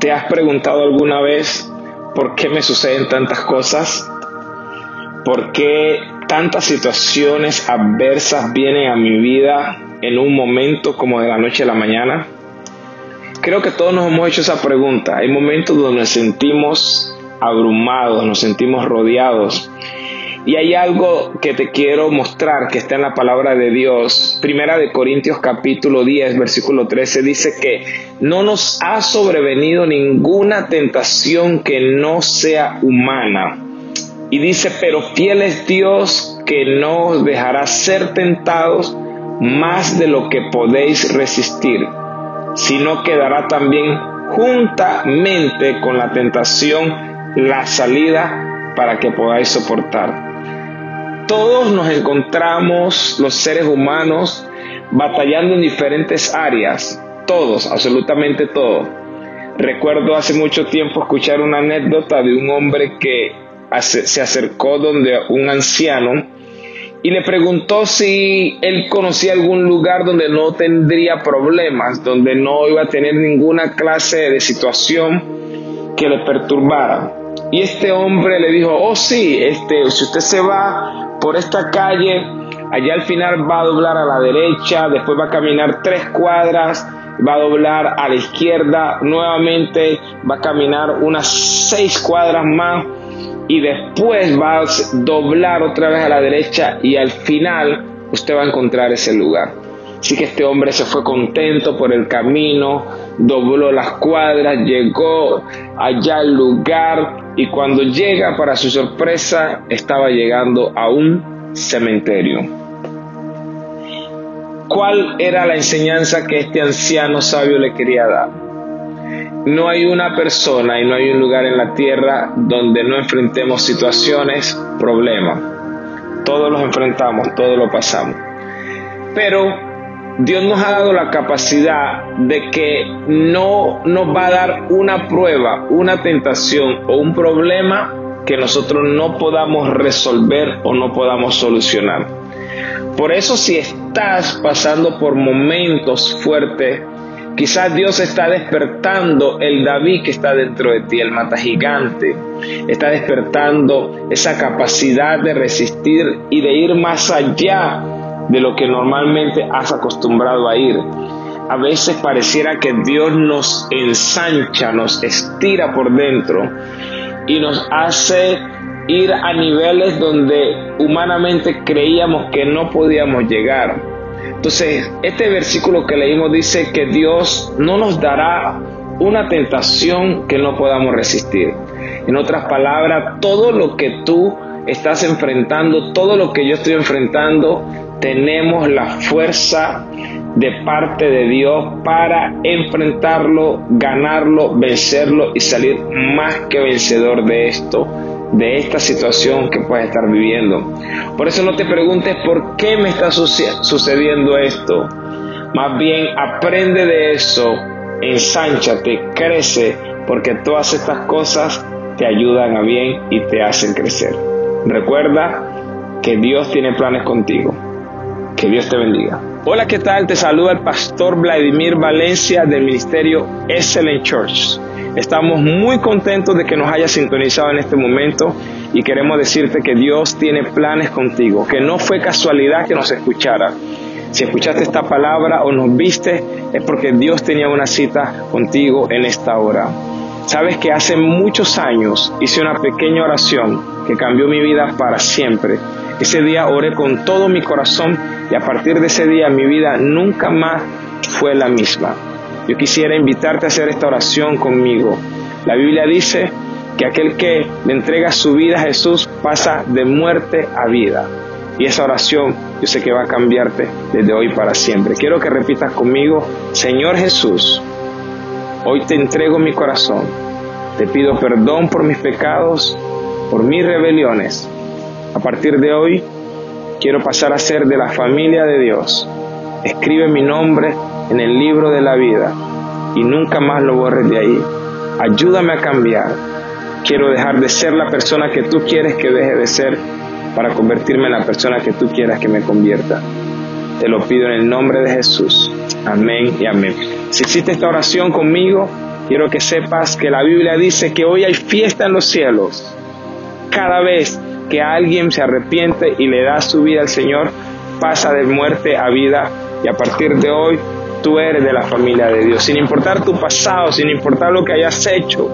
¿Te has preguntado alguna vez por qué me suceden tantas cosas? ¿Por qué tantas situaciones adversas vienen a mi vida en un momento como de la noche a la mañana? Creo que todos nos hemos hecho esa pregunta. Hay momentos donde nos sentimos abrumados, nos sentimos rodeados y hay algo que te quiero mostrar que está en la palabra de Dios. Primera de Corintios capítulo 10, versículo 13 dice que no nos ha sobrevenido ninguna tentación que no sea humana. Y dice, pero fiel es Dios que no os dejará ser tentados más de lo que podéis resistir, sino que dará también juntamente con la tentación la salida para que podáis soportar todos nos encontramos, los seres humanos, batallando en diferentes áreas, todos, absolutamente todos. Recuerdo hace mucho tiempo escuchar una anécdota de un hombre que se acercó donde un anciano y le preguntó si él conocía algún lugar donde no tendría problemas, donde no iba a tener ninguna clase de situación que le perturbara. Y este hombre le dijo, oh sí, este, si usted se va por esta calle, allá al final va a doblar a la derecha, después va a caminar tres cuadras, va a doblar a la izquierda, nuevamente va a caminar unas seis cuadras más y después va a doblar otra vez a la derecha y al final usted va a encontrar ese lugar. Así que este hombre se fue contento por el camino, dobló las cuadras, llegó allá al lugar y cuando llega, para su sorpresa, estaba llegando a un cementerio. ¿Cuál era la enseñanza que este anciano sabio le quería dar? No hay una persona y no hay un lugar en la tierra donde no enfrentemos situaciones, problemas. Todos los enfrentamos, todos lo pasamos. Pero Dios nos ha dado la capacidad de que no nos va a dar una prueba, una tentación o un problema que nosotros no podamos resolver o no podamos solucionar. Por eso si estás pasando por momentos fuertes, quizás Dios está despertando el David que está dentro de ti, el mata gigante. Está despertando esa capacidad de resistir y de ir más allá de lo que normalmente has acostumbrado a ir. A veces pareciera que Dios nos ensancha, nos estira por dentro y nos hace ir a niveles donde humanamente creíamos que no podíamos llegar. Entonces, este versículo que leímos dice que Dios no nos dará una tentación que no podamos resistir. En otras palabras, todo lo que tú estás enfrentando, todo lo que yo estoy enfrentando, tenemos la fuerza de parte de Dios para enfrentarlo, ganarlo, vencerlo y salir más que vencedor de esto, de esta situación que puedes estar viviendo. Por eso no te preguntes por qué me está sucediendo esto. Más bien aprende de eso, ensánchate, crece, porque todas estas cosas te ayudan a bien y te hacen crecer. Recuerda que Dios tiene planes contigo. Que Dios te bendiga. Hola, ¿qué tal? Te saluda el pastor Vladimir Valencia del ministerio Excellent Church. Estamos muy contentos de que nos hayas sintonizado en este momento y queremos decirte que Dios tiene planes contigo, que no fue casualidad que nos escuchara. Si escuchaste esta palabra o nos viste, es porque Dios tenía una cita contigo en esta hora. Sabes que hace muchos años hice una pequeña oración que cambió mi vida para siempre. Ese día oré con todo mi corazón y a partir de ese día mi vida nunca más fue la misma. Yo quisiera invitarte a hacer esta oración conmigo. La Biblia dice que aquel que le entrega su vida a Jesús pasa de muerte a vida. Y esa oración yo sé que va a cambiarte desde hoy para siempre. Quiero que repitas conmigo, Señor Jesús, hoy te entrego mi corazón. Te pido perdón por mis pecados, por mis rebeliones. A partir de hoy Quiero pasar a ser de la familia de Dios. Escribe mi nombre en el libro de la vida y nunca más lo borres de ahí. Ayúdame a cambiar. Quiero dejar de ser la persona que tú quieres que deje de ser para convertirme en la persona que tú quieras que me convierta. Te lo pido en el nombre de Jesús. Amén y amén. Si hiciste esta oración conmigo, quiero que sepas que la Biblia dice que hoy hay fiesta en los cielos. Cada vez que alguien se arrepiente y le da su vida al Señor, pasa de muerte a vida y a partir de hoy tú eres de la familia de Dios, sin importar tu pasado, sin importar lo que hayas hecho.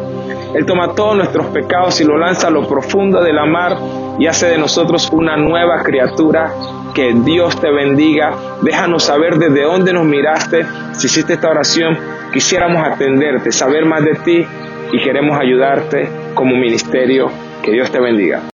Él toma todos nuestros pecados y lo lanza a lo profundo de la mar y hace de nosotros una nueva criatura. Que Dios te bendiga. Déjanos saber desde dónde nos miraste. Si hiciste esta oración, quisiéramos atenderte, saber más de ti y queremos ayudarte como ministerio. Que Dios te bendiga.